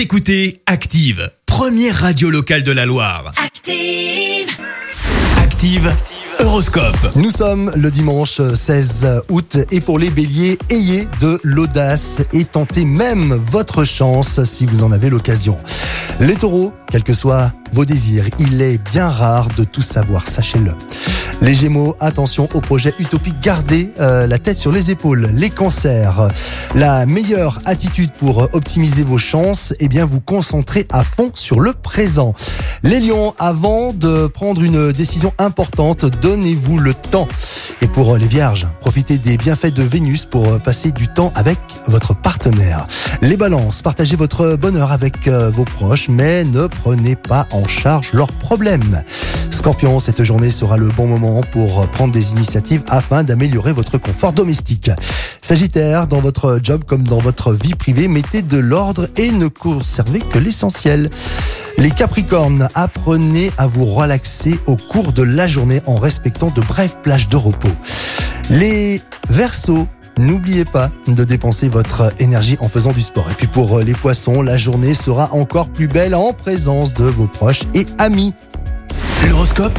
Vous écoutez Active, première radio locale de la Loire. Active. Active, Horoscope. Nous sommes le dimanche 16 août et pour les béliers, ayez de l'audace et tentez même votre chance si vous en avez l'occasion. Les taureaux, quels que soient vos désirs, il est bien rare de tout savoir, sachez-le. Les Gémeaux, attention au projet utopique, gardez euh, la tête sur les épaules. Les cancers, la meilleure attitude pour optimiser vos chances, eh bien vous concentrer à fond sur le présent. Les lions, avant de prendre une décision importante, donnez-vous le temps. Et pour les vierges, profitez des bienfaits de Vénus pour passer du temps avec votre partenaire. Les balances, partagez votre bonheur avec euh, vos proches, mais ne prenez pas en charge leurs problèmes. Scorpion, cette journée sera le bon moment pour prendre des initiatives afin d'améliorer votre confort domestique. Sagittaire, dans votre job comme dans votre vie privée, mettez de l'ordre et ne conservez que l'essentiel. Les Capricornes, apprenez à vous relaxer au cours de la journée en respectant de brèves plages de repos. Les Verseaux, N'oubliez pas de dépenser votre énergie en faisant du sport. Et puis pour les poissons, la journée sera encore plus belle en présence de vos proches et amis. L'horoscope